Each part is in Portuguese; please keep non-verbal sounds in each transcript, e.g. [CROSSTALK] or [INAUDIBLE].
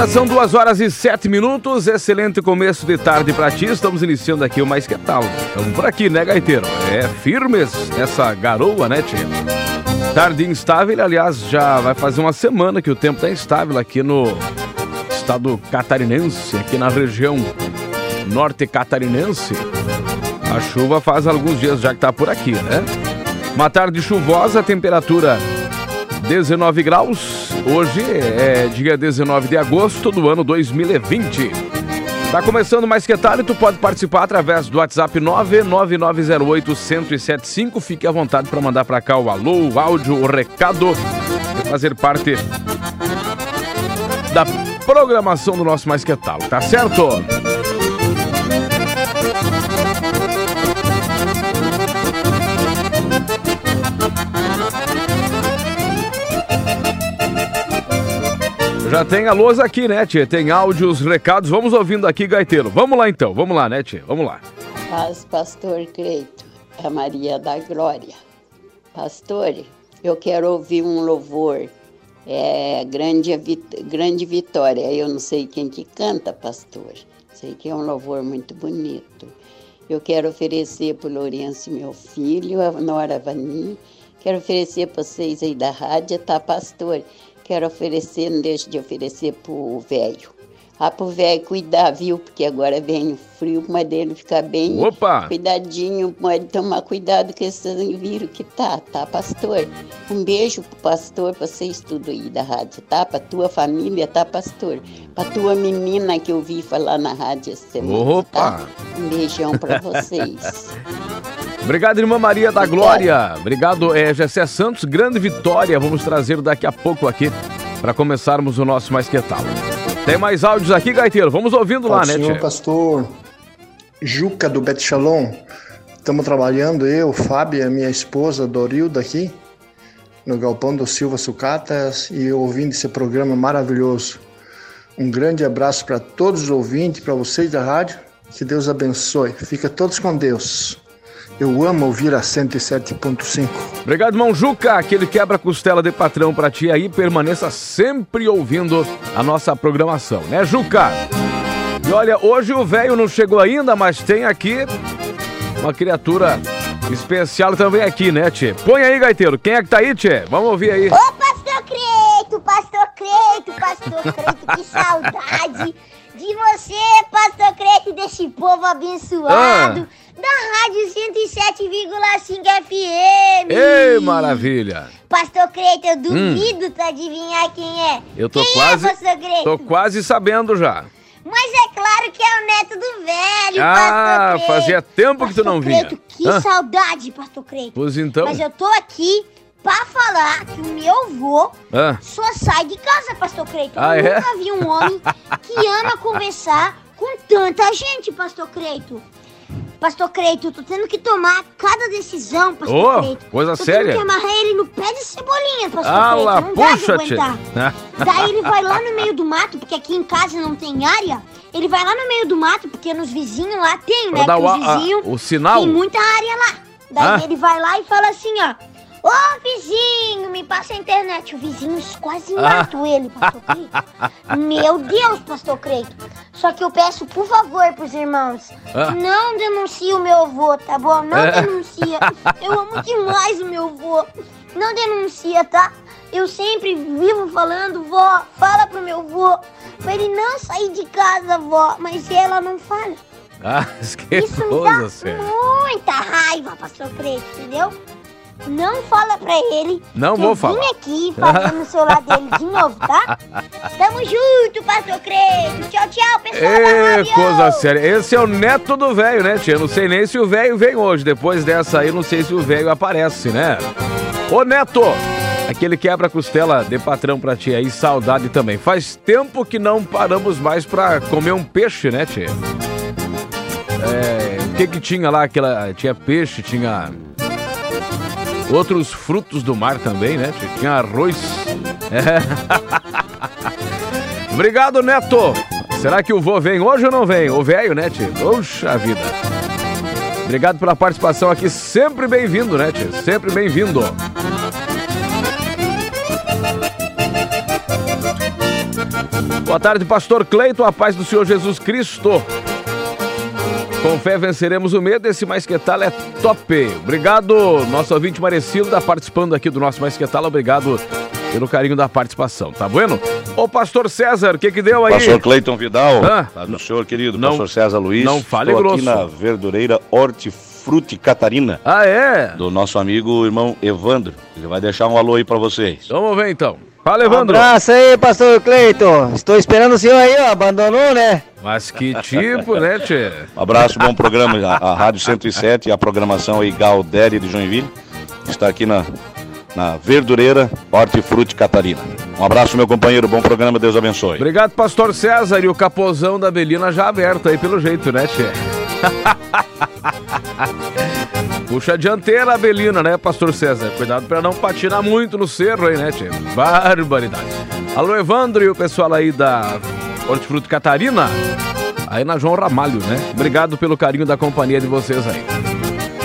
Agora são duas horas e sete minutos. Excelente começo de tarde para ti. Estamos iniciando aqui o Mais Que Tal. Estamos por aqui, né, Gaiteiro? É firmes essa garoa, né, tia? Tarde instável, aliás, já vai fazer uma semana que o tempo está instável aqui no estado catarinense, aqui na região norte catarinense. A chuva faz alguns dias já que está por aqui, né? Uma tarde chuvosa, temperatura 19 graus. Hoje é dia 19 de agosto do ano 2020. Tá começando mais que tarde, tu pode participar através do WhatsApp 99908-1075. Fique à vontade para mandar para cá o alô, o áudio, o recado e fazer parte da programação do nosso Mais Que Tal, tá certo? Já tem a lousa aqui, né, tia? Tem áudios, recados. Vamos ouvindo aqui, gaiteiro. Vamos lá então, vamos lá, né, tia? Vamos lá. Paz, pastor Creito, a Maria da Glória. Pastor, eu quero ouvir um louvor. É grande, grande vitória. Eu não sei quem que canta, pastor. Sei que é um louvor muito bonito. Eu quero oferecer para o Lourenço, meu filho, a Nora Vani. Quero oferecer para vocês aí da rádio, tá, pastor? Quero oferecer, não deixo de oferecer pro velho. Ah, pro velho cuidar, viu? Porque agora vem o frio, mas dele ficar bem Opa! cuidadinho, pode tomar cuidado com esse vírus que tá, tá, pastor? Um beijo pro pastor, pra vocês tudo aí da rádio, tá? Pra tua família, tá, pastor? Pra tua menina que eu vi falar na rádio essa semana, Opa! tá? Um beijão pra vocês. [LAUGHS] Obrigado, irmã Maria da Glória. Obrigado, é, Gessé Santos. Grande vitória. Vamos trazer daqui a pouco aqui para começarmos o nosso Mais Que Tal. Tem mais áudios aqui, Gaiteiro. Vamos ouvindo lá, né, Senhor pastor Juca do Bet Shalom. Estamos trabalhando, eu, Fábio, a minha esposa Dorilda aqui, no Galpão do Silva Sucatas e ouvindo esse programa maravilhoso. Um grande abraço para todos os ouvintes, para vocês da rádio. Que Deus abençoe. Fica todos com Deus. Eu amo ouvir a 107.5. Obrigado, irmão Juca. Aquele quebra-costela de patrão para ti aí. Permaneça sempre ouvindo a nossa programação, né, Juca? E olha, hoje o velho não chegou ainda, mas tem aqui uma criatura especial também aqui, né, Tchê? Põe aí, gaiteiro. Quem é que tá aí, Tchê? Vamos ouvir aí. Ô, pastor Creito, pastor Creito, pastor Creito, que [LAUGHS] saudade de você, pastor Creito, desse povo abençoado. Da Rádio 107,5 FM. Ei, maravilha! Pastor Creito, eu duvido tu adivinhar quem é. Eu tô quem quase. é, pastor Creito? Tô quase sabendo já. Mas é claro que é o neto do velho, Ah, pastor Creito. fazia tempo que tu não Pastor vinha. Creito, que saudade, pastor Creito. Pois então. Mas eu tô aqui pra falar que o meu avô Ah, só sai de casa, pastor Creito. Ah, eu é? nunca vi um homem que ama conversar com tanta gente, pastor Creito. Pastor Creito, eu tô tendo que tomar cada decisão, pastor Ô, Creito. coisa tô séria. tendo que amarrar ele no pé de cebolinha, pastor ah Creito. lá, não dá de puxa, aguentar. [LAUGHS] Daí ele vai lá no meio do mato, porque aqui em casa não tem área. Ele vai lá no meio do mato, porque nos vizinhos lá tem, né? Pra dar Que o, os a- vizinhos o sinal? tem muita área lá. Daí Ah. ele vai lá e fala assim, ó. Ô vizinho, me passa a internet. O vizinho quase Ah. mata ele, pastor Creito. [LAUGHS] Meu Deus, pastor Creito. Só que eu peço, por favor, pros irmãos, Ah. não denuncie o meu avô, tá bom? Não É. denuncia. Eu amo [LAUGHS] demais o meu avô. Não denuncia, tá? Eu sempre vivo falando, vó, fala pro meu avô. Pra ele não sair de casa, vó. Mas ela não fala. Ah, [LAUGHS] que Isso me dá muita raiva, pastor Preto, entendeu? Não fala pra ele. Não vou falar. vim aqui fazer no celular dele de novo, tá? [LAUGHS] Tamo junto, pastor Creito. Tchau, tchau, pessoal Ê, coisa séria. Esse é o neto do velho, né, tia? Não sei nem se o velho vem hoje. Depois dessa aí, não sei se o velho aparece, né? Ô, Neto! Aquele quebra-costela de patrão pra ti aí, saudade também. Faz tempo que não paramos mais pra comer um peixe, né, tia? É, o que que tinha lá? Aquela, tinha peixe, tinha outros frutos do mar também, né? Tinha arroz. É. [LAUGHS] Obrigado, Neto. Será que o vô vem hoje ou não vem? O velho, né, tio? Poxa vida. Obrigado pela participação aqui. Sempre bem-vindo, né, tio? Sempre bem-vindo. Boa tarde, pastor Cleiton, a paz do Senhor Jesus Cristo. Com fé venceremos o medo, esse Mais Que Tal é top. Obrigado, nosso ouvinte Marecilda, participando aqui do nosso Mais Que Tal. Obrigado pelo carinho da participação, tá bueno? Ô, pastor César, o que que deu aí? Pastor Cleiton Vidal, Ah, tá do senhor querido, não- pastor César Luiz. não fale Estou grosso. aqui na verdureira Hortifruti Catarina, Ah, é? do nosso amigo irmão Evandro. Ele vai deixar um alô aí pra vocês. Vamos ver então. Fala, Um Evandro. abraço aí, pastor Cleiton. Estou esperando o senhor aí, ó. Abandonou, né? Mas que tipo, né, tchê? Um abraço, bom programa, a, a Rádio 107 e a programação aí Galdéria de Joinville. Está aqui na, na verdureira Hortifruti Catarina. Um abraço, meu companheiro, bom programa, Deus abençoe. Obrigado, pastor César. E o capozão da Belina já aberto aí pelo jeito, né, tchê? [LAUGHS] Puxa a dianteira a Belina, né, pastor César? Cuidado pra não patinar muito no cerro aí, né, tchê? Barbaridade. Alô, Evandro e o pessoal aí da Hortifruti Catarina. Aí na João Ramalho, né? Obrigado pelo carinho da companhia de vocês aí.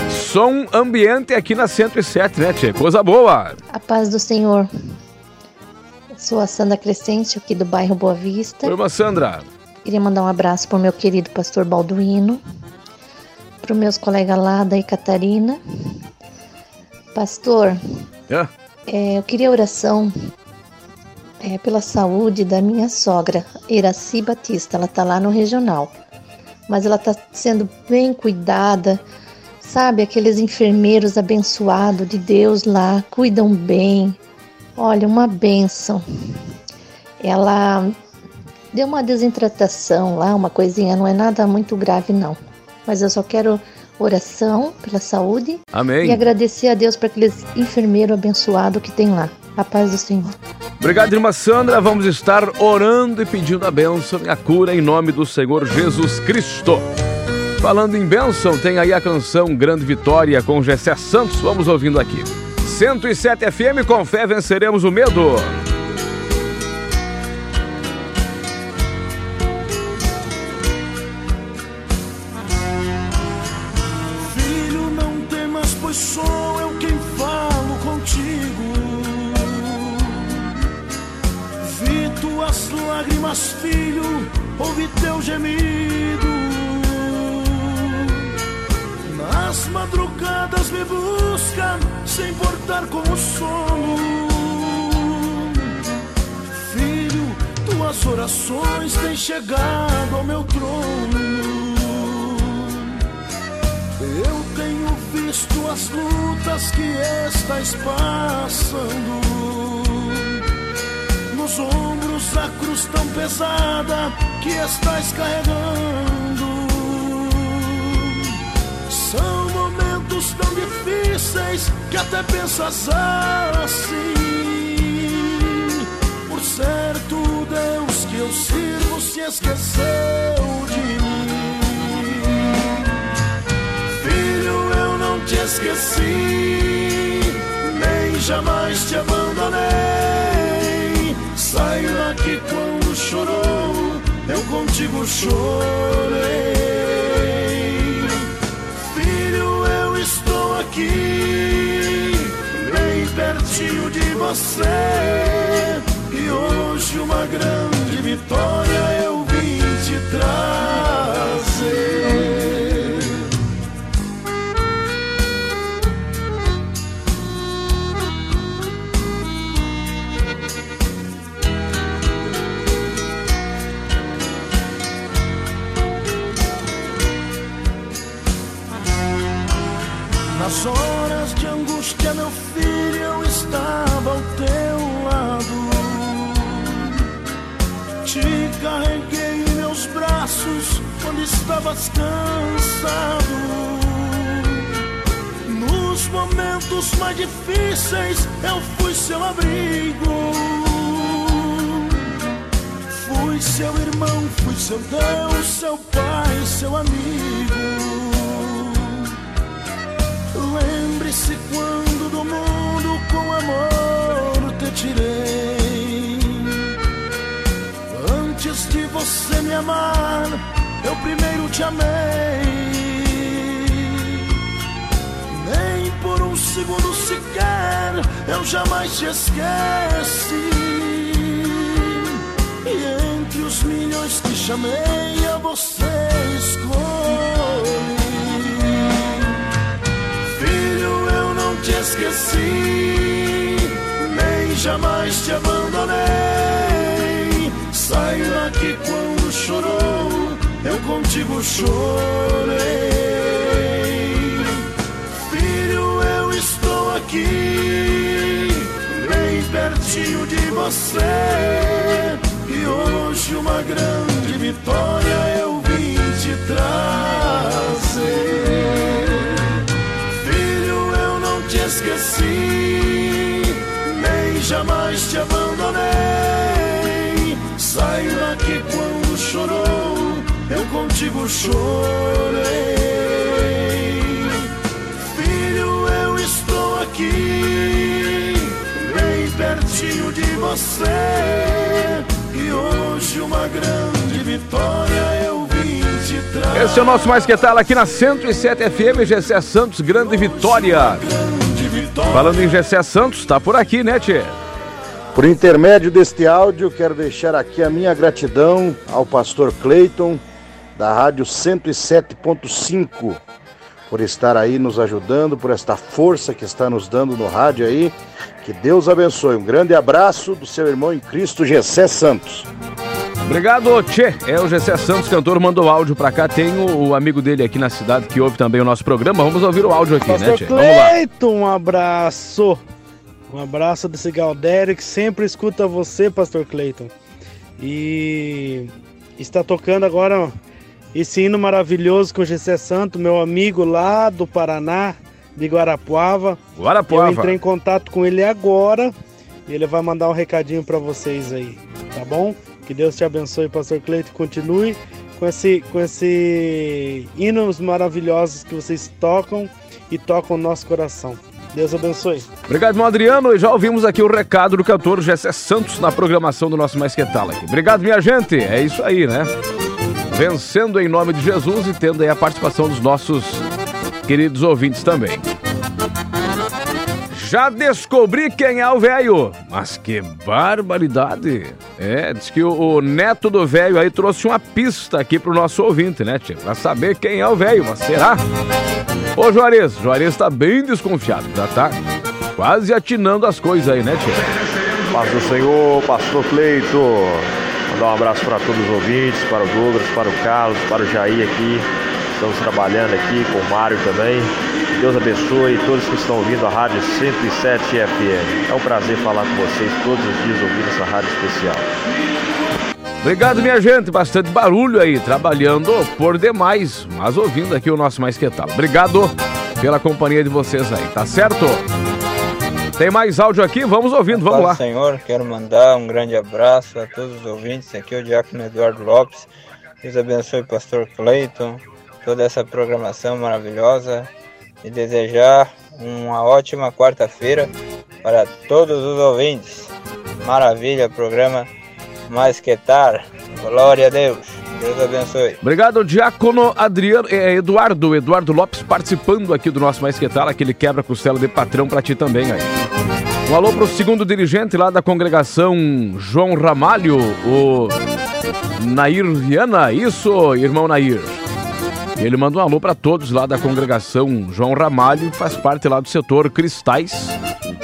Som ambiente aqui na 107, né, tchê? Coisa boa. A paz do Senhor. Sou a Sandra Crescente, aqui do bairro Boa Vista. Oi, Sandra. Queria mandar um abraço para o meu querido pastor Balduino, para os meus colegas lá da Catarina. Pastor, É? é, eu queria oração é, pela saúde da minha sogra, Iraci Batista. Ela está lá no regional, mas ela está sendo bem cuidada. Sabe, aqueles enfermeiros abençoados de Deus lá, cuidam bem. Olha, uma bênção. Ela deu uma desintratação lá, uma coisinha, não é nada muito grave não. Mas eu só quero oração pela saúde Amém. e agradecer a Deus por aqueles enfermeiros abençoados que tem lá. A paz do Senhor. Obrigado, irmã Sandra. Vamos estar orando e pedindo a bênção e a cura em nome do Senhor Jesus Cristo. Falando em bênção, tem aí a canção Grande Vitória com Gessé Santos. Vamos ouvindo aqui. 107 FM, com fé venceremos o medo. Gemido. Nas madrugadas me busca, sem importar com o sono. Filho, tuas orações têm chegado ao meu trono. Eu tenho visto as lutas que estás passando. Nos ombros a cruz tão pesada que estás carregando. São momentos tão difíceis que até pensas assim. Por certo, Deus que eu sirvo se esqueceu de mim. Filho, eu não te esqueci, nem jamais te abandonei. Saiba que quando chorou, eu contigo chorei. Filho, eu estou aqui, bem pertinho de você. E hoje uma grande vitória difíceis, eu fui seu abrigo. Fui seu irmão, fui seu Deus, seu pai, seu amigo. Lembre-se quando do mundo com amor te tirei. Antes de você me amar, eu primeiro te amei. Segundo sequer eu jamais te esqueci. E Dentre os milhões que chamei, a você escolhi. Filho, eu não te esqueci, nem jamais te abandonei. Saiba que quando chorou, eu contigo chorei. Pertinho de você. E hoje uma grande vitória eu vim te trazer. Filho, eu não te esqueci, nem jamais te abandonei. Saiba que quando chorou, eu contigo chorei. Pertinho de você. E hoje uma grande vitória eu vim te trazer. Esse é o nosso Mais Que Tal aqui na 107 FM, Gessé Santos, grande vitória. Falando em Gessé Santos, tá por aqui, né, Tchê? Por intermédio deste áudio, quero deixar aqui a minha gratidão ao pastor Cleiton, da Rádio 107.5, por estar aí nos ajudando, por esta força que está nos dando no rádio aí. Que Deus abençoe. Um grande abraço do seu irmão em Cristo, Gessé Santos. Obrigado, Tchê. É o Gessé Santos, cantor, mandou áudio pra cá. Tem o, o amigo dele aqui na cidade que ouve também o nosso programa. Vamos ouvir o áudio aqui, né, Pastor Tchê? Vamos lá. Cleiton, um abraço. Um abraço desse Galdério que sempre escuta você, Pastor Cleiton. E está tocando agora esse hino maravilhoso com o Gessé Santo, meu amigo lá do Paraná, de Guarapuava. Guarapuava. Eu entrei em contato com ele agora e ele vai mandar um recadinho para vocês aí, tá bom? Que Deus te abençoe, Pastor Cleiton, continue com esse com esse hinos maravilhosos que vocês tocam e tocam o nosso coração. Deus abençoe. Obrigado, irmão Adriano. E já ouvimos aqui o recado do cantor Gessé Santos na programação do nosso Mais Que Tal aqui. Obrigado, minha gente. É isso aí, né? Vencendo em nome de Jesus e tendo aí a participação dos nossos queridos ouvintes também. Já descobri quem é o velho. Mas que barbaridade. É, diz que o, o neto do velho aí trouxe uma pista aqui pro nosso ouvinte, né, tio? Pra saber quem é o velho, mas será? Ô, Juarez, Juarez tá bem desconfiado, já tá quase atinando as coisas aí, né, tio? Paz do Senhor, Pastor Cleito. Mandar um abraço para todos os ouvintes, para o Douglas, para o Carlos, para o Jair aqui. Estamos trabalhando aqui com o Mário também. Deus abençoe todos que estão ouvindo a Rádio 107 FM. É um prazer falar com vocês todos os dias ouvindo essa rádio especial. Obrigado, minha gente. Bastante barulho aí, trabalhando por demais, mas ouvindo aqui o nosso Mais Que Tal. Obrigado pela companhia de vocês aí, tá certo? Tem mais áudio aqui? Vamos ouvindo, vamos lá. Senhor, quero mandar um grande abraço a todos os ouvintes. Aqui é o Diácono Eduardo Lopes. Deus abençoe o pastor Cleiton, toda essa programação maravilhosa e desejar uma ótima quarta-feira para todos os ouvintes. Maravilha, programa Mais Que Tar. Glória a Deus. Deus abençoe. Obrigado, Diácono Adriano, é, Eduardo, Eduardo Lopes participando aqui do nosso Mais Que Tal, aquele quebra-costela de patrão pra ti também aí. Um alô pro segundo dirigente lá da congregação João Ramalho, o Nair Viana, isso, irmão Nair. Ele manda um alô pra todos lá da congregação João Ramalho, faz parte lá do setor Cristais,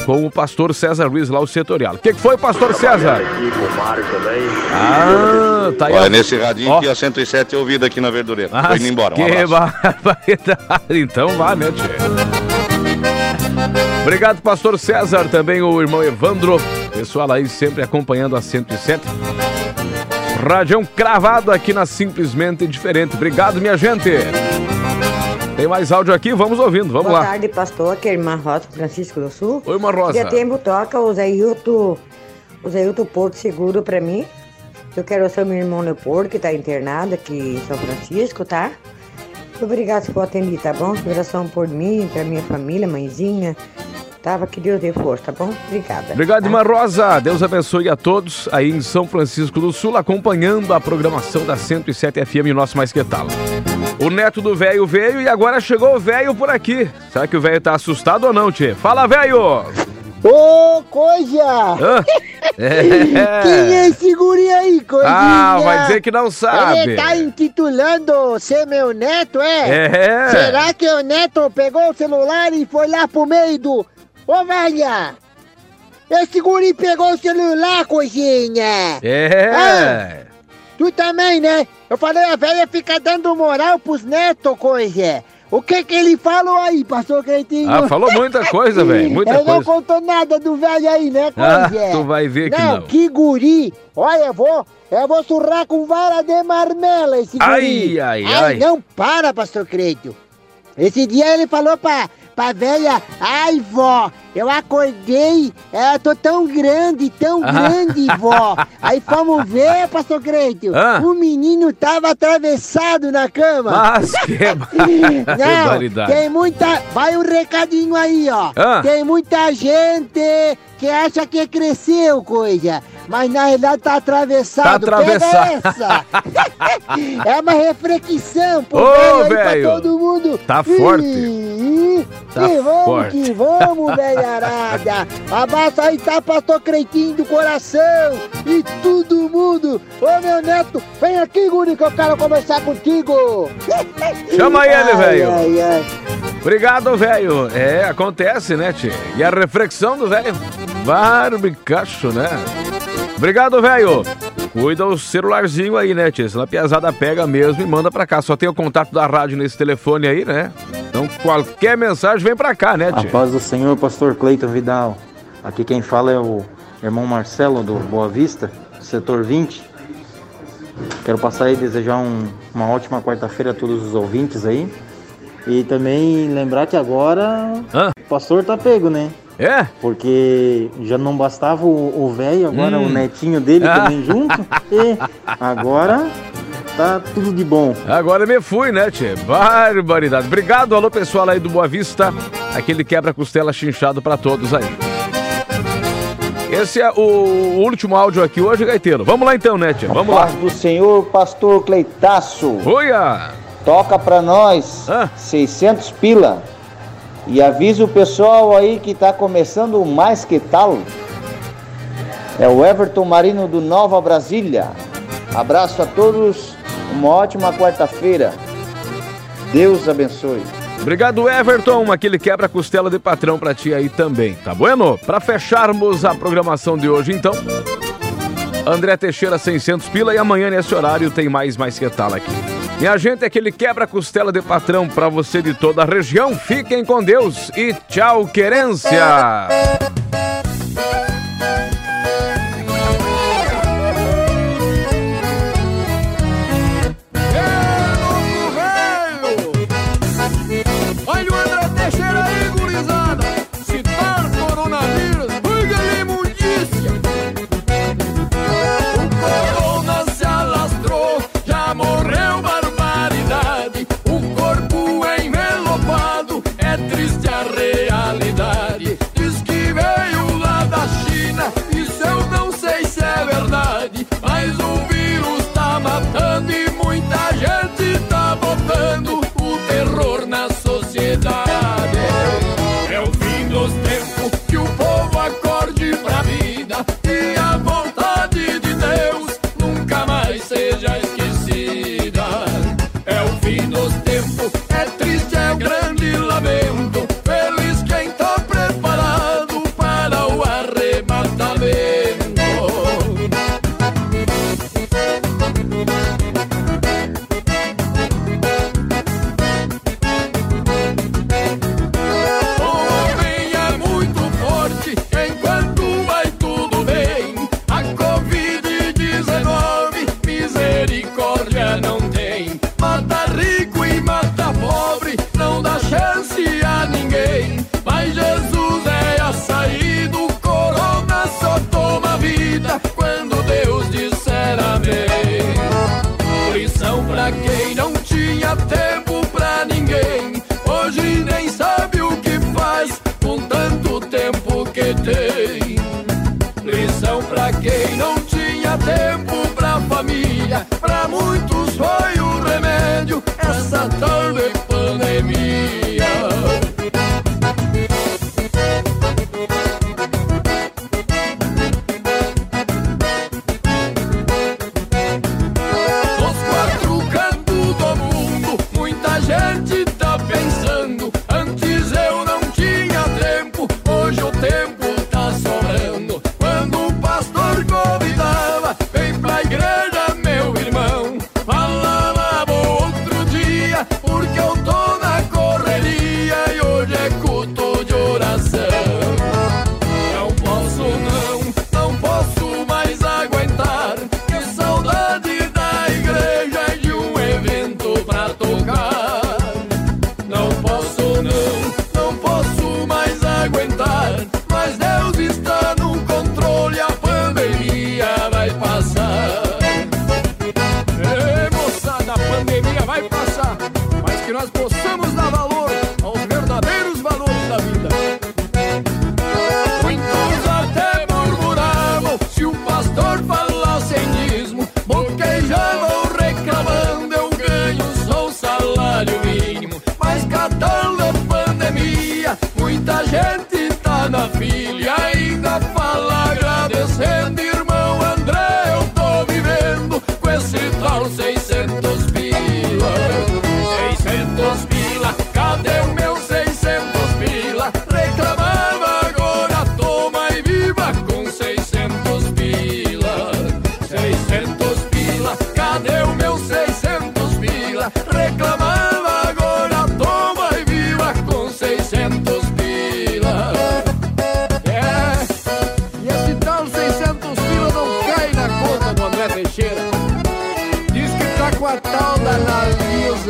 com o pastor César Luiz lá, o setorial. O que, que foi, pastor César? Aqui com o Mário também. Ah, tá aí. Olha, nesse radinho Ó. que a 107 é ouvida aqui na Verdureira. Tô Mas indo embora. Um que abraço. barbaridade. [LAUGHS] Então vá, né, tchê? Obrigado, pastor César, também o irmão Evandro, pessoal aí sempre acompanhando a 107. Radião cravado aqui na Simplesmente Diferente. Obrigado, minha gente. Tem mais áudio aqui? Vamos ouvindo, vamos Boa lá. tarde, pastor. Aqui é irmã Rosa Francisco do Sul. Oi, irmã Rosa. Tempo toca o Zailton, o Zailton Porto Seguro pra mim. Eu quero ser meu irmão Leopoldo, que tá internado aqui em São Francisco, tá? Obrigado por atender, tá bom? Oração por mim, pra minha família, mãezinha. Tava que Deus dê força, tá bom? Obrigada. Obrigado, irmã Rosa. Deus abençoe a todos aí em São Francisco do Sul, acompanhando a programação da 107 FM e o nosso Mais Que Tal. O neto do velho veio e agora chegou o velho por aqui. Será que o velho tá assustado ou não, Tchê? Fala, velho! Ô, coisa! Hã? [LAUGHS] É. Quem é esse guri aí, coisinha? Ah, vai dizer que não sabe. Ele tá intitulando ser meu neto, é? É. Será que o neto pegou o celular e foi lá pro meio do... Ô, velha! Esse guri pegou o celular, coisinha! É. Ah, tu também, né? Eu falei, a velha fica dando moral pros netos, coisa. O que que ele falou aí, pastor Creitinho? Ah, falou muita [LAUGHS] coisa, velho. Muita Ele não coisa. contou nada do velho aí, né, Ah, coisa? tu vai ver que não. não. que guri. Olha, eu vou, eu vou surrar com vara de marmela esse guri. Ai, ai, ai. não para, pastor Creito. Esse dia ele falou pra, pra velha, ai, vó, eu acordei, eu tô tão grande, tão Ah. grande, vó. Aí fomos ver, pastor Creito, Ah. o menino tava atravessado na cama. Mas que [LAUGHS] Não, tem muita. Vai um recadinho aí, ó. Ah. Tem muita gente que acha que cresceu coisa, mas na realidade tá atravessado. Tá atravessado. [LAUGHS] É uma reflexão pro Ô, velho aí pra velho. todo mundo. Tá forte. Tá que vamos, forte. que vamos, [LAUGHS] velharada. Abraço aí, tá, pastor Creitinho do coração. E todo mundo. Ô, meu neto, vem aqui, guri, que eu quero conversar contigo. [LAUGHS] Chama ele, velho. Obrigado, velho. É, acontece, né, tio? E a reflexão do velho? Barbicacho, né? Obrigado, velho. Cuida o celularzinho aí, né, tia? Senão a piazada pega mesmo e manda pra cá. Só tem o contato da rádio nesse telefone aí, né? Então qualquer mensagem vem pra cá, né, A tia? paz do Senhor, pastor Cleiton Vidal. Aqui quem fala é o irmão Marcelo do Boa Vista, setor 20. Quero passar aí e desejar um- uma ótima quarta-feira a todos os ouvintes aí. E também lembrar que agora o pastor tá pego, né? É? Porque já não bastava o velho, agora Hum. o netinho dele Ah. [LAUGHS] também junto. E agora tá tudo de bom. Agora me fui, né, tia? Barbaridade. Obrigado, alô, pessoal aí do Boa Vista. Aquele quebra-costela chinchado pra todos aí. Esse é o último áudio aqui hoje, Gaiteiro. Vamos lá então, né, tia? Vamos lá. Paz do Senhor, pastor Cleitaço. Oia! Toca pra nós 600 pila. E avisa o pessoal aí que tá começando o Mais Que Tal. É o Everton Marino do Nova Brasília. Abraço a todos. Uma ótima quarta-feira. Deus abençoe. Obrigado, Everton. Aquele quebra-costela de patrão pra ti aí também, tá bueno? Pra fecharmos a programação de hoje, então. André Teixeira, 600 pila. E amanhã, nesse horário, tem mais Mais Que Tal aqui. Minha gente, aquele quebra-costela de patrão pra você de toda a região. Fiquem com Deus e tchau, querência!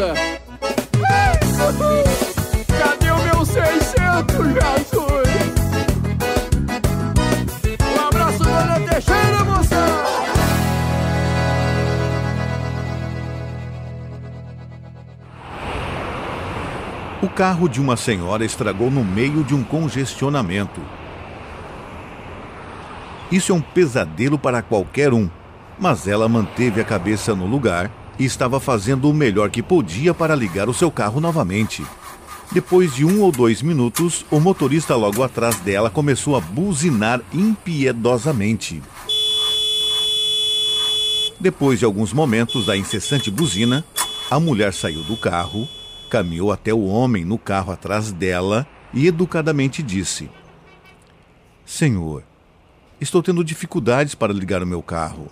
Analisa. Cadê o meu 600, Jesus? Um abraço, dona Teixeira, moção! O carro de uma senhora estragou no meio de um congestionamento. Isso é um pesadelo para qualquer um, mas ela manteve a cabeça no lugar e estava fazendo o melhor que podia para ligar o seu carro novamente. Depois de um ou dois minutos, o motorista logo atrás dela começou a buzinar impiedosamente. Depois de alguns momentos da incessante buzina, a mulher saiu do carro, caminhou até o homem no carro atrás dela e educadamente disse: Senhor, estou tendo dificuldades para ligar o meu carro.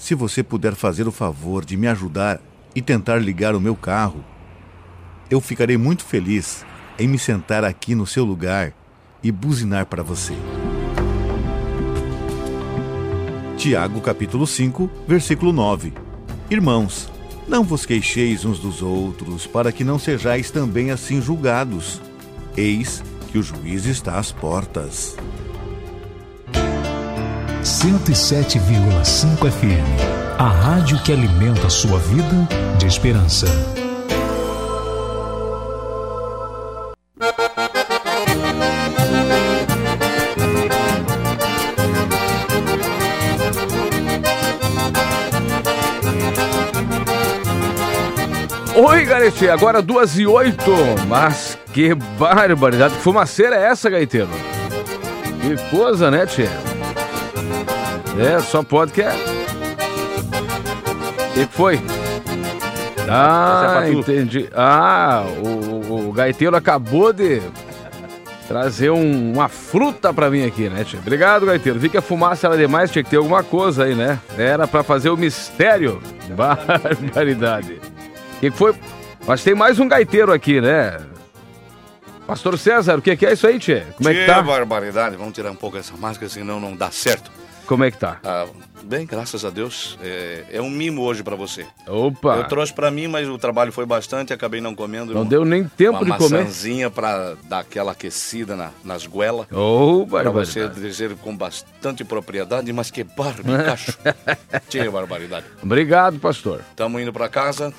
Se você puder fazer o favor de me ajudar e tentar ligar o meu carro, eu ficarei muito feliz em me sentar aqui no seu lugar e buzinar para você. Tiago capítulo 5, versículo 9. Irmãos, não vos queixeis uns dos outros, para que não sejais também assim julgados. Eis que o juiz está às portas. 107,5 FM. A rádio que alimenta a sua vida de esperança. Oi, Garete, agora duas e oito. Mas que barbaridade. Que fumaceira é essa, Gaiteiro? Que coisa, né, Tchê? É, só pode que é. O que foi? Ah, entendi. Ah, o, o gaiteiro acabou de trazer um- uma fruta pra mim aqui, né, tio? Obrigado, gaiteiro. Vi que a fumaça era demais, tinha que ter alguma coisa aí, né? Era pra fazer o mistério. [LAUGHS] Barbaridade. O que que foi? Mas tem mais um gaiteiro aqui, né? Pastor César, o que que é isso aí, tchê? Como é que tá? barbaridade. Vamos tirar um pouco essa máscara, senão não dá certo. Como é que tá? Ah, bem, graças a Deus. É, é um mimo hoje pra você. Opa! Eu trouxe pra mim, mas o trabalho foi bastante, acabei não comendo. Não Uma- deu nem tempo uma de comer. maçãzinha pra dar aquela aquecida na- nas goelas. Pra barbaridade. você dizer com bastante propriedade, mas que barbicacho. [LAUGHS] Tchê, barbaridade. Obrigado, pastor. Estamos indo pra casa.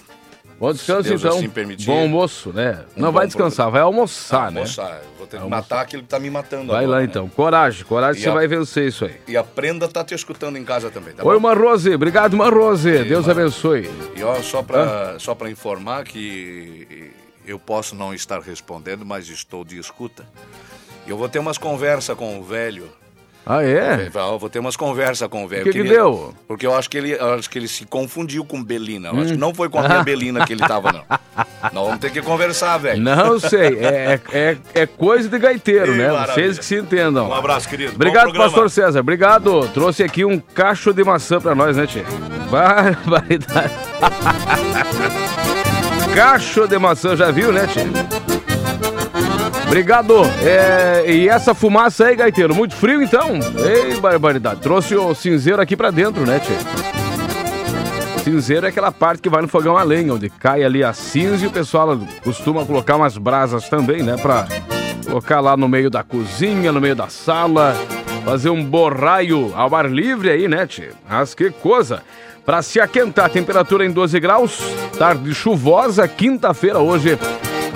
Bom descanso, Deus então. assim permitir. Bom almoço, né? Um Não vai descansar, vai almoçar, né? Almoçar. Vou ter que Almoçar. matar aquilo que tá me matando Vai agora, lá né? então. Coragem, coragem, E você a- vai vencer isso aí. E a prenda tá te escutando em casa também, tá Oi, bom? Marrose. Obrigado, Marrose. Deus abençoe. E ó, só pra, só pra informar que eu posso não estar respondendo, mas estou de escuta. Eu vou ter umas conversas com o velho. Ah, é? Eu vou ter umas conversas com o velho. O que que deu? Porque eu acho que ele, acho que ele se confundiu com Belina. Eu Hum. acho que não foi com a minha [LAUGHS] Belina que ele tava, não. Nós vamos ter que conversar, velho. Não sei, é, é, é coisa de gaiteiro, Ih, né? maravilha. Vocês que se entendam. Um abraço, querido. Obrigado, pastor César. Obrigado. Trouxe aqui um cacho de maçã pra nós, né, Tia? Barbaridade. [LAUGHS] cacho de maçã, já viu, né, Tia? Obrigado. É, e essa fumaça aí, gaiteiro, muito frio então? Ei, barbaridade. Trouxe o cinzeiro aqui pra dentro, né, Tia? Cinzeiro é aquela parte que vai no fogão a lenha, onde cai ali a cinza e o pessoal costuma colocar umas brasas também, né? Pra colocar lá no meio da cozinha, no meio da sala, fazer um borraio ao ar livre aí, né, tio? Mas que coisa! Pra se aquentar, temperatura em 12 graus, tarde chuvosa, quinta-feira hoje,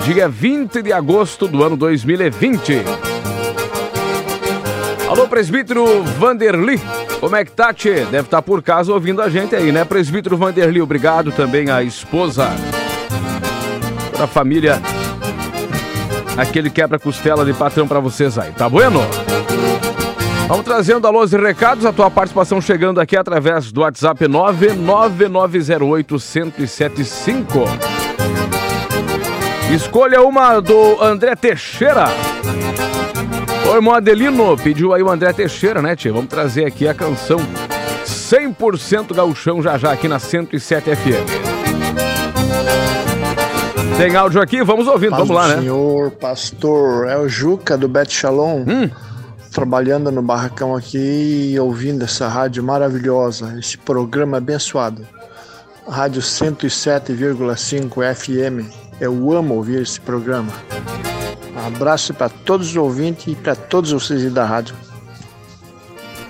dia 20 de agosto do ano 2020. Alô, presbítero Vanderly, como é que tá, tchê? Deve estar por casa ouvindo a gente aí, né? Presbítero Vanderly, obrigado também à esposa, toda a família, aquele quebra-costela de patrão pra vocês aí, tá bueno? Vamos trazendo alôs e recados, a tua participação chegando aqui através do WhatsApp 99908-1075. Escolha uma do André Teixeira. O irmão Adelino pediu aí o André Teixeira, né, tia? Vamos trazer aqui a canção 100% gauchão já já aqui na 107 FM. Tem áudio aqui? Vamos ouvindo, vamos lá, do né? Senhor, pastor, é o Juca do Bet Shalom. Hum. Trabalhando no barracão aqui e ouvindo essa rádio maravilhosa, esse programa abençoado. Rádio 107,5 FM. Eu amo ouvir esse programa. Um abraço para todos os ouvintes e para todos vocês da rádio.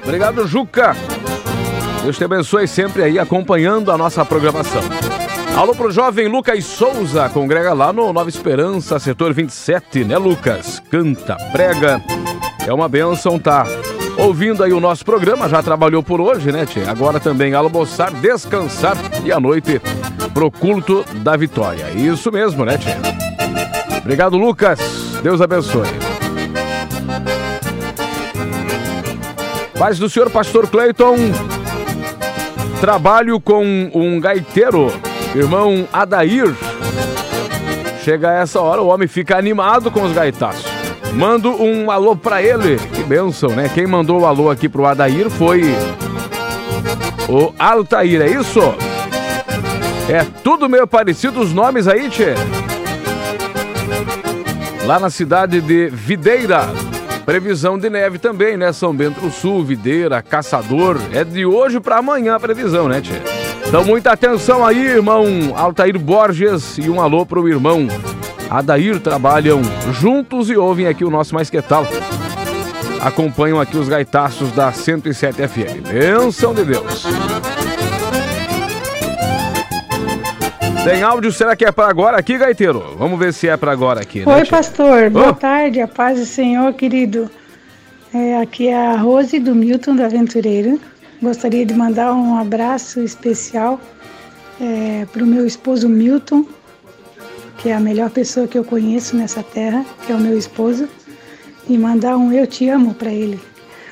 Obrigado, Juca. Deus te abençoe sempre aí acompanhando a nossa programação. Alô pro jovem Lucas Souza, congrega lá no Nova Esperança, setor 27, né, Lucas? Canta, prega, é uma benção, tá? Ouvindo aí o nosso programa, já trabalhou por hoje, né? Agora também almoçar, descansar e à noite pro culto da vitória. Isso mesmo, né, tia? Obrigado, Lucas. Deus abençoe. Paz do senhor, pastor Cleiton. Trabalho com um gaiteiro, irmão Adair. Chega essa hora, o homem fica animado com os gaitaços. Mando um alô pra ele. Que bênção, né? Quem mandou o alô aqui pro Adair foi o Altair, é isso? É tudo meio parecido os nomes aí, tchê? Lá na cidade de Videira. Previsão de neve também, né? São Bento do Sul, Videira, Caçador. É de hoje pra amanhã a previsão, né, tchê? Então muita atenção aí, irmão Altair Borges e um alô pro irmão Adair. Trabalham juntos e ouvem aqui o nosso Mais Que Tal. Acompanham aqui os gaitaços da 107 FM. Bênção de Deus. Tem áudio, será que é para agora aqui, gaiteiro? Vamos ver se é para agora aqui, né? Oi, pastor. Boa tarde, a paz do Senhor, querido. É, aqui é a Rose do Milton da Aventureira. Gostaria de mandar um abraço especial para o meu esposo Milton, que é a melhor pessoa que eu conheço nessa terra, que é o meu esposo, e mandar um eu te amo para ele.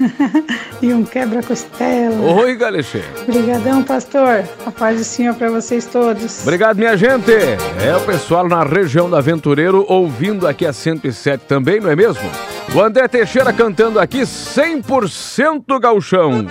[LAUGHS] e um quebra-costela. Oi, Galexê. Obrigadão, pastor. A paz do Senhor para vocês todos. Obrigado, minha gente. É o pessoal na região da Aventureiro ouvindo aqui a 107 também, não é mesmo? O André Teixeira cantando aqui 100% gauchão.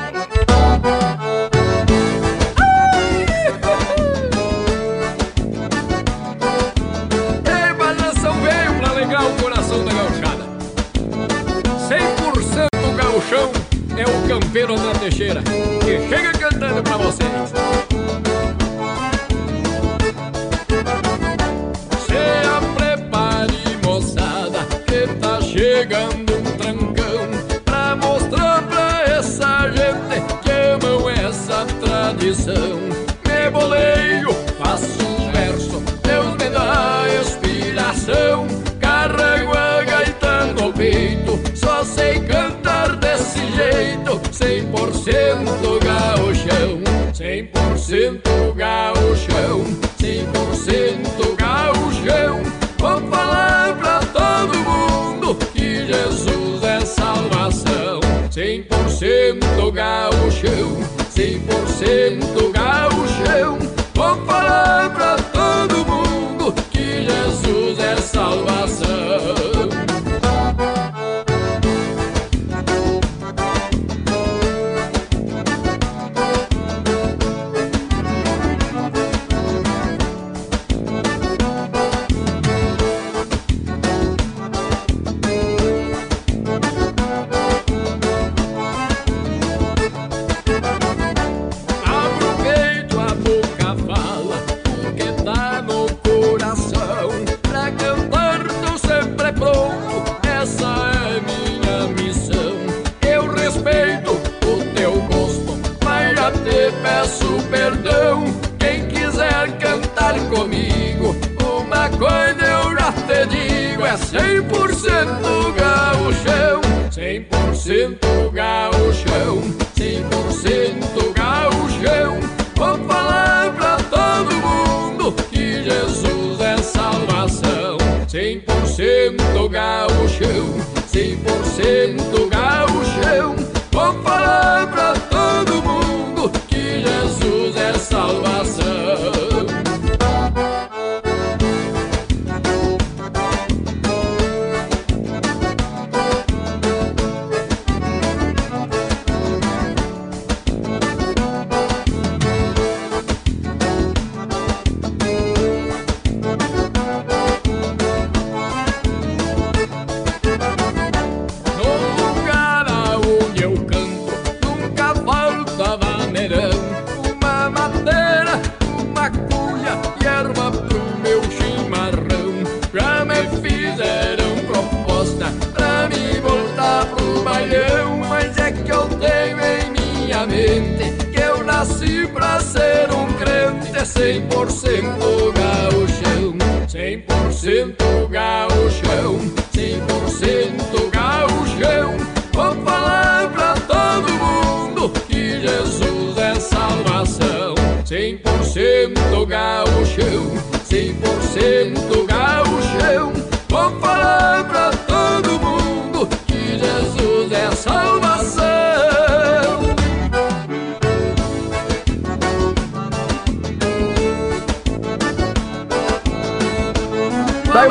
Minha mente que eu nasci pra ser um crente 100% gaúchão.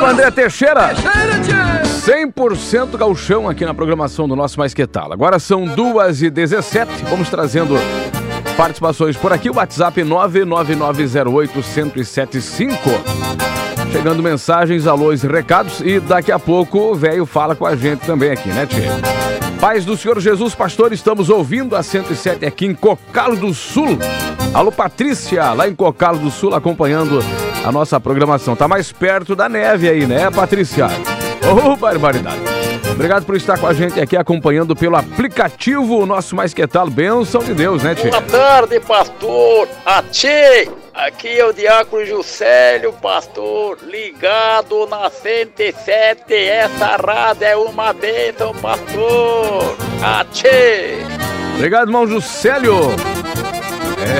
André Teixeira. 100% gauchão aqui na programação do nosso Mais Que Tal. Agora são 2h17, vamos trazendo participações por aqui. O WhatsApp 99908-1075. Chegando mensagens, alôs e recados. E daqui a pouco o velho fala com a gente também aqui, né, Tia? Paz do Senhor Jesus, pastor, estamos ouvindo a 107 aqui em Cocalo do Sul. Alô, Patrícia, lá em Cocalo do Sul, acompanhando a nossa programação. Tá mais perto da neve aí, né, Patrícia? Ô, barbaridade. Obrigado por estar com a gente aqui acompanhando pelo aplicativo o nosso Mais Que Tal. Bênção de Deus, né, Tia? Boa tarde, pastor. Ati, aqui é o Diácono Juscelio, pastor, ligado na 107. Essa rádio é uma bênção, pastor. Ati. Obrigado, irmão Juscelio.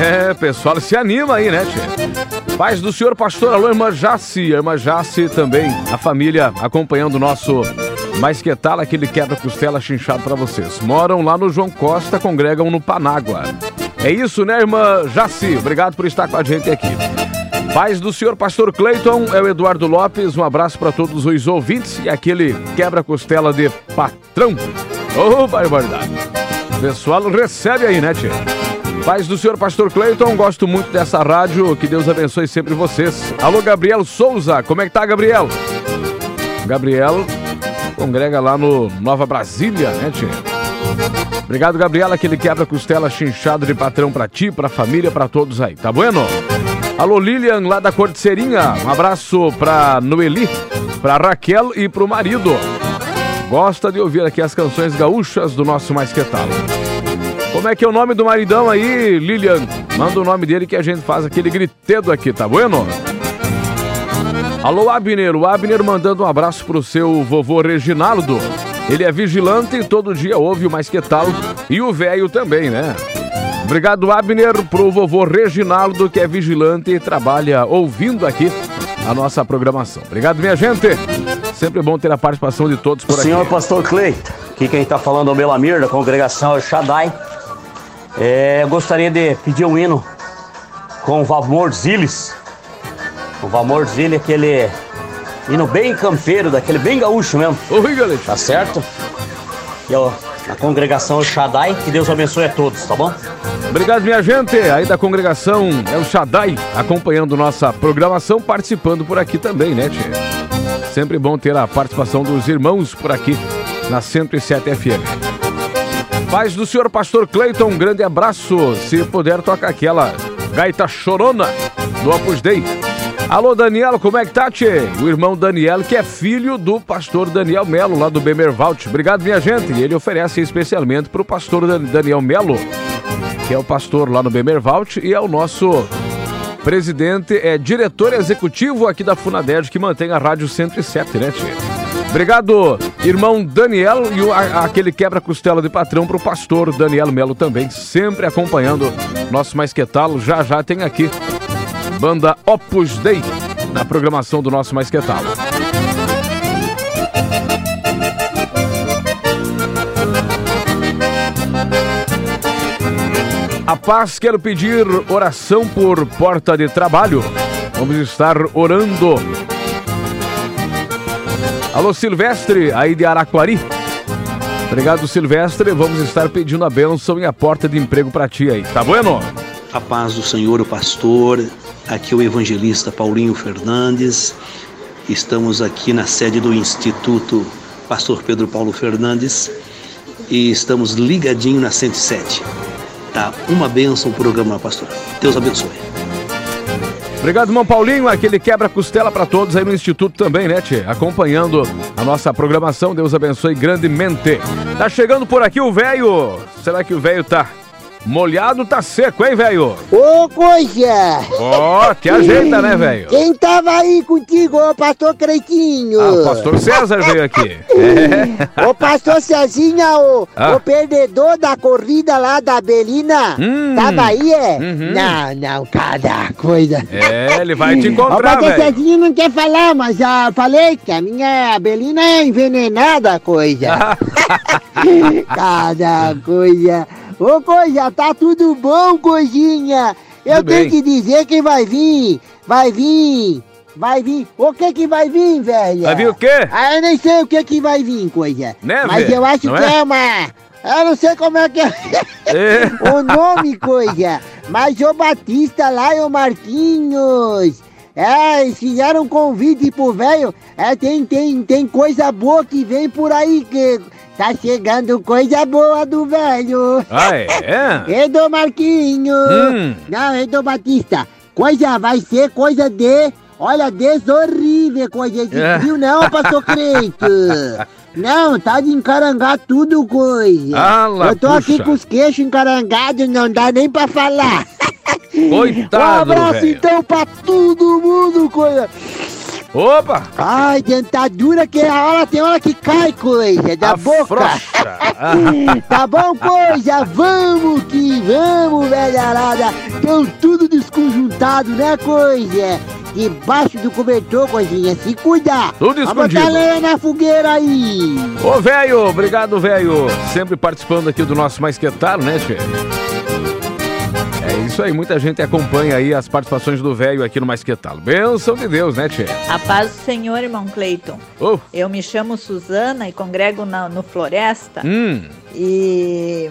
É, pessoal, se anima aí, né, tia? Paz do senhor pastor, alô, irmã Jace, a irmã Jace também, a família acompanhando o nosso Mais Que Tal, aquele quebra-costela chinchado pra vocês. Moram lá no João Costa, congregam no Panágua. É isso, né, irmã Jaci? Obrigado por estar com a gente aqui. Paz do senhor pastor Cleiton, é o Eduardo Lopes, um abraço para todos os ouvintes e aquele quebra-costela de patrão. Ô, barbaridade. O pessoal recebe aí, né, tia? Paz do senhor pastor Cleiton, gosto muito dessa rádio, que Deus abençoe sempre vocês. Alô, Gabriel Souza, como é que tá, Gabriel? Gabriel congrega lá no Nova Brasília, né, tia? Obrigado, Gabriela, aquele quebra-costela chinchado de patrão pra ti, pra família, pra todos aí, tá bueno? Alô, Lilian, lá da Cordiceirinha, um abraço pra Noeli, pra Raquel e pro marido. Gosta de ouvir aqui as canções gaúchas do nosso Mais Que. Como é que é o nome do maridão aí, Lilian? Manda o nome dele que a gente faz aquele gritedo aqui, tá bueno? Alô, Abner. O Abner mandando um abraço pro seu vovô Reginaldo. Ele é vigilante e todo dia ouve o Mais Que Tal. E o velho também, né? Obrigado, Abner, pro vovô Reginaldo, que é vigilante e trabalha ouvindo aqui a nossa programação. Obrigado, minha gente. Sempre bom ter a participação de todos por aqui. Senhor Pastor Cleito, aqui quem está falando é o Belamir, da congregação Shaddai. É, eu gostaria de pedir um hino com o Valmor Ziles. O Valmor Ziles, aquele hino bem campeiro, daquele bem gaúcho mesmo. Oi, galera. Tá certo? E ó, a congregação Shaddai, que Deus abençoe a todos, tá bom? Obrigado, minha gente. Aí da congregação é o Shaddai, acompanhando nossa programação, participando por aqui também, né, tia? Sempre bom ter a participação dos irmãos por aqui na 107 FM. Paz do senhor pastor Cleiton, um grande abraço. Se puder, toca aquela gaita chorona do Opus Dei. Alô, Daniel, como é que tá, tchê? O irmão Daniel, que é filho do pastor Daniel Melo, lá do Bemervalt. Obrigado, minha gente. E ele oferece especialmente pro pastor Dan- Daniel Melo, que é o pastor lá no Bemervalt e é o nosso presidente, é diretor executivo aqui da Funaded, que mantém a Rádio 107, né, tchê? Obrigado, irmão Daniel e o, a- aquele quebra-costela de patrão pro pastor Daniel Melo também, sempre acompanhando nosso Mais Que Talo. Já já tem aqui banda Opus Dei na programação do nosso Mais Que Talo. A paz, quero pedir oração por porta de trabalho. Vamos estar orando. Alô, Silvestre, aí de Araquari. Obrigado, Silvestre. Vamos estar pedindo a bênção e a porta de emprego para ti aí. Tá bueno? A paz do Senhor, o pastor. Aqui é o evangelista Paulinho Fernandes. Estamos aqui na sede do Instituto Pastor Pedro Paulo Fernandes e estamos ligadinho na 107. Tá uma bênção o programa, pastor. Deus abençoe. Obrigado, irmão Paulinho. Aquele quebra-costela para todos aí no Instituto também, né, Tchê? Acompanhando a nossa programação. Deus abençoe grandemente. Tá chegando por aqui o velho. Será que o velho tá molhado, tá seco, hein, velho? Ô, coisa! Ó, te ajeita, né, velho? Quem tava aí contigo, ô pastor Creitinho? Ah, o pastor César veio aqui. [LAUGHS] É. Ô pastor Cezinha, o, Ah. o perdedor da corrida lá da Belina, Hum. tava aí, é? Uhum. Não, não, cada coisa. É, ele vai te O encontrar, pastor velho. Cezinha não quer falar, mas já falei que a minha Belina é envenenada, coisa. [LAUGHS] [LAUGHS] cada coisa. Ô, coisa, tá tudo bom, coisinha? Eu Tudo tenho bem. que dizer que vai vir, vai vir, vai vir. O que que vai vir, velho? Vai vir o quê? Ah, eu nem sei o que que vai vir, coisa. Neve? Mas eu acho Não que é? é uma... Eu não sei como é que é [LAUGHS] o nome, coisa. Mas o Batista lá e o Marquinhos... É, eles fizeram um convite pro velho. É, tem, tem, tem coisa boa que vem por aí, que tá chegando coisa boa do velho. Ah, é? [LAUGHS] Do Marquinho. Hum. Não, do Batista. Coisa, vai ser coisa de... Olha, desorrível, coisa de É. frio não, pastor [LAUGHS] Creito. Não, tá de encarangar tudo, coisa. Lá, Eu tô aqui puxa. com os queixos encarangados, não dá nem pra falar. [LAUGHS] Coitado, Um abraço velho. então pra todo mundo, coisa. Opa! Ai, dentadura que a hora tem hora que cai, coisa, da boca. tá bom, coisa? Vamos que vamos, velharada. Tão tudo desconjuntado, né, coisa? Debaixo do cobertor, coisinha, se cuidar. Tudo Vamos escondido. lenha na fogueira aí. Ô, velho, obrigado, velho. Sempre participando aqui do nosso Mais Que né, Tchê? É isso aí, muita gente acompanha aí as participações do velho aqui no Mais Que Talo. Benção de Deus, né, Tchê? A paz do Senhor, irmão Cleiton. Oh. Eu me chamo Suzana e congrego na- no Floresta. Hum, E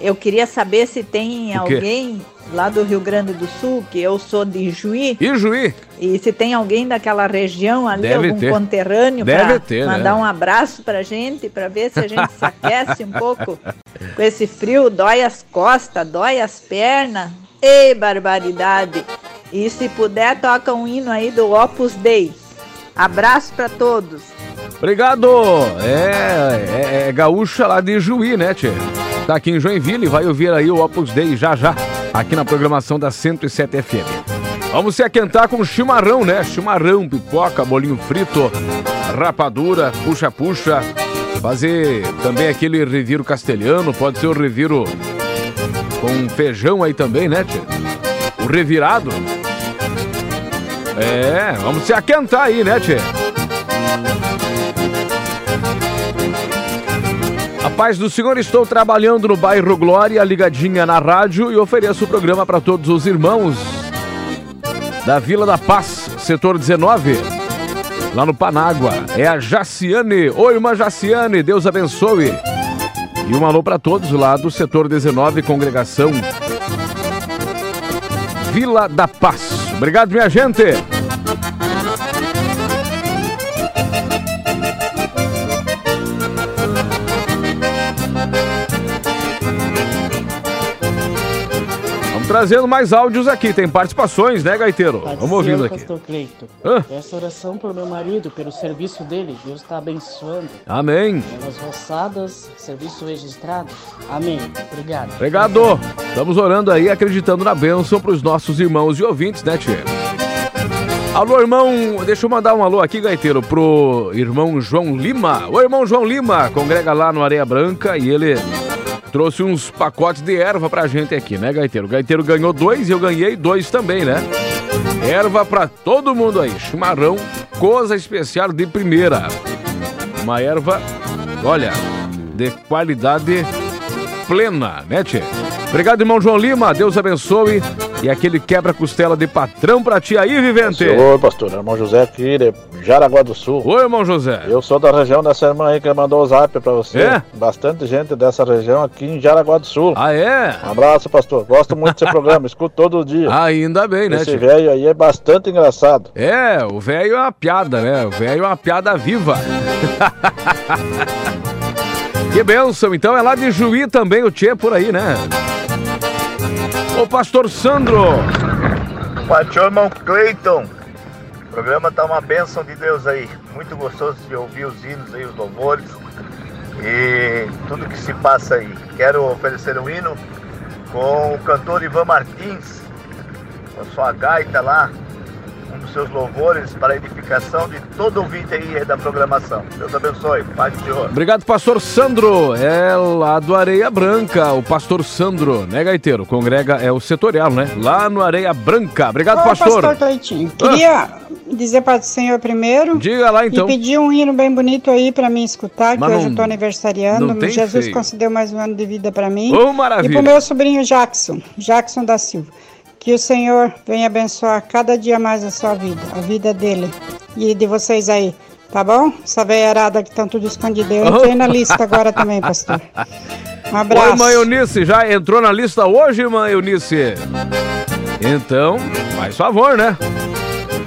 eu queria saber se tem alguém lá do Rio Grande do Sul, que eu sou de Juí. Ijuí? E se tem alguém daquela região ali, Deve algum ter. conterrâneo, Deve para ter, né? mandar um abraço pra gente, pra ver se a gente se aquece um pouco [LAUGHS] com esse frio, dói as costas, dói as pernas. Ei, barbaridade! E se puder, toca um hino aí do Opus Dei. Abraço pra todos. Obrigado! É, é, é gaúcha lá de Juí, né, Tchê? Tá aqui em Joinville, vai ouvir aí o Opus Dei já já, aqui na programação da 107 FM. Vamos se aquentar com chimarrão, né? Chimarrão, pipoca, bolinho frito, rapadura, puxa-puxa. Fazer também aquele reviro castelhano, pode ser o reviro com feijão aí também, né, Tchê? O revirado. É, vamos se aquentar aí, né, Tchê? A paz do Senhor, estou trabalhando no bairro Glória, ligadinha na rádio e ofereço o programa para todos os irmãos da Vila da Paz, setor 19, lá no Panágua. É a Jaciane. Oi, irmã Jaciane, Deus abençoe. E um alô para todos lá do setor 19, congregação Vila da Paz. Obrigado, minha gente. Trazendo mais áudios aqui. Tem participações, né, Gaiteiro? Vamos ouvindo aqui. Pastor Cleito. Hã? Essa oração pelo meu marido, pelo serviço dele, Deus está abençoando. Amém. Pelas roçadas, serviço registrado. Amém. Obrigado. Obrigado. Estamos orando aí, acreditando na bênção para os nossos irmãos e ouvintes, né, Tia? Alô, irmão, deixa eu mandar um alô aqui, gaiteiro, pro irmão João Lima. O irmão João Lima congrega lá no Areia Branca e ele trouxe uns pacotes de erva pra gente aqui, né, gaiteiro? O gaiteiro ganhou dois e eu ganhei dois também, né? Erva pra todo mundo aí. Chimarrão, coisa especial de primeira. Uma erva, olha, de qualidade plena, né, tchê? Obrigado, irmão João Lima. Deus abençoe. E aquele quebra-costela de patrão pra ti aí, Vivente. Oi, pastor. Irmão José aqui de Jaraguá do Sul. Oi, irmão José. Eu sou da região dessa irmã aí que mandou o zap pra você. É? Bastante gente dessa região aqui em Jaraguá do Sul. Ah, é? Um abraço, pastor. Gosto muito desse programa, [LAUGHS] escuto todo dia. Ainda bem, né, Esse velho aí é bastante engraçado. É, o velho é uma piada, né? O velho é uma piada viva. [LAUGHS] que benção. Então é lá de Juí também o Tchê por aí, né? Ô, pastor Sandro. Patrão irmão Cleiton, o programa tá uma bênção de Deus aí. Muito gostoso de ouvir os hinos aí, os louvores e tudo que se passa aí. Quero oferecer um hino com o cantor Ivan Martins, com a sua gaita lá, um dos seus louvores para a edificação de todo ouvinte aí da programação. Deus abençoe. Paz do Senhor. Obrigado, pastor Sandro. É lá do Areia Branca, o pastor Sandro, né, Gaiteiro? Congrega é o setorial, né? Lá no Areia Branca. Obrigado, Ô, pastor. pastor Cleitinho, queria dizer para o senhor primeiro. Diga lá, então. E pedir um hino bem bonito aí para mim escutar, que Mas hoje não- eu tô aniversariando. não tem Jesus feio. concedeu mais um ano de vida para mim. Ô, maravilha. E pro meu sobrinho Jackson, Jackson da Silva. Que o Senhor venha abençoar cada dia mais a sua vida, a vida dele e de vocês aí. Tá bom? Essa veiarada que estão tudo escondido. Eu entrei na lista agora também, pastor. Um [LAUGHS] abraço. Oi, mãe Eunice, já entrou na lista hoje, mãe Eunice? Então, faz favor, né?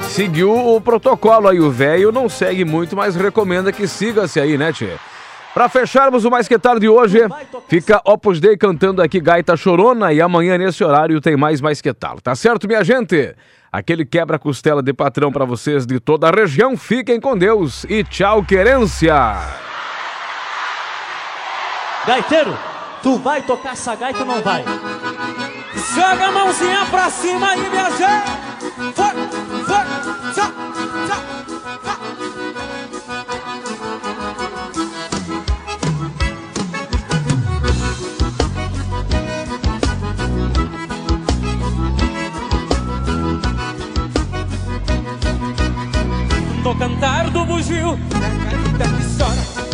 Seguiu o protocolo aí, o velho não segue muito, mas recomenda que siga-se aí, né, tchê? Pra fecharmos o Mais Que Tarde de hoje, fica Opus Dei cantando aqui Gaita Chorona e amanhã nesse horário tem mais Mais Que Tal, tá certo, minha gente? Aquele quebra-costela de patrão pra vocês de toda a região, fiquem com Deus e tchau, querência! Gaiteiro, tu vai tocar essa gaita ou não vai? Joga a mãozinha pra cima aí, minha gente! Foi, No cantar do bugio, que chora,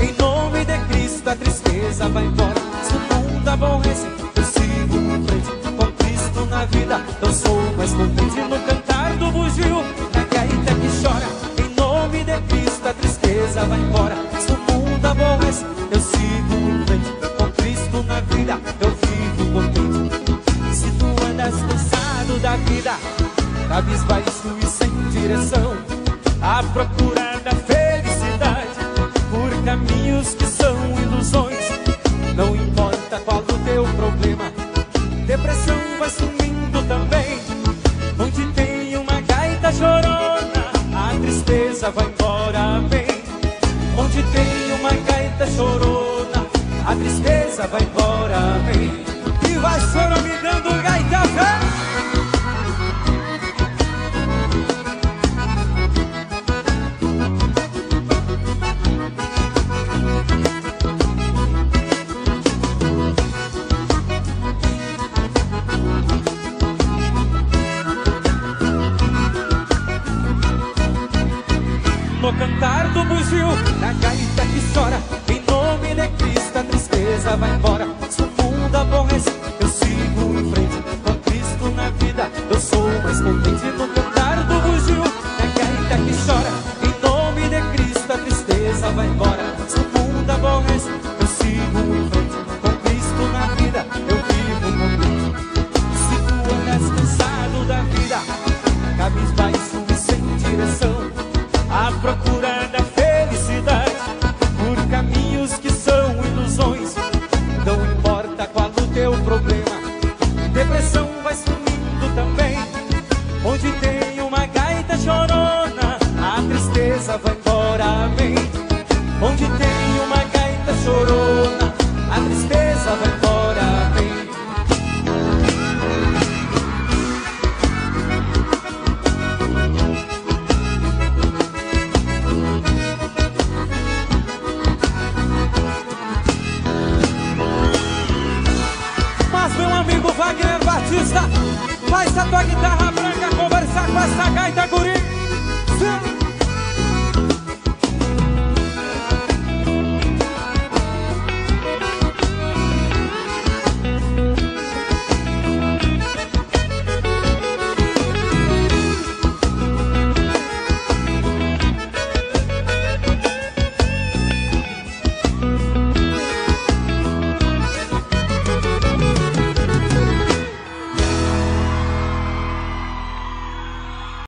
vai embora.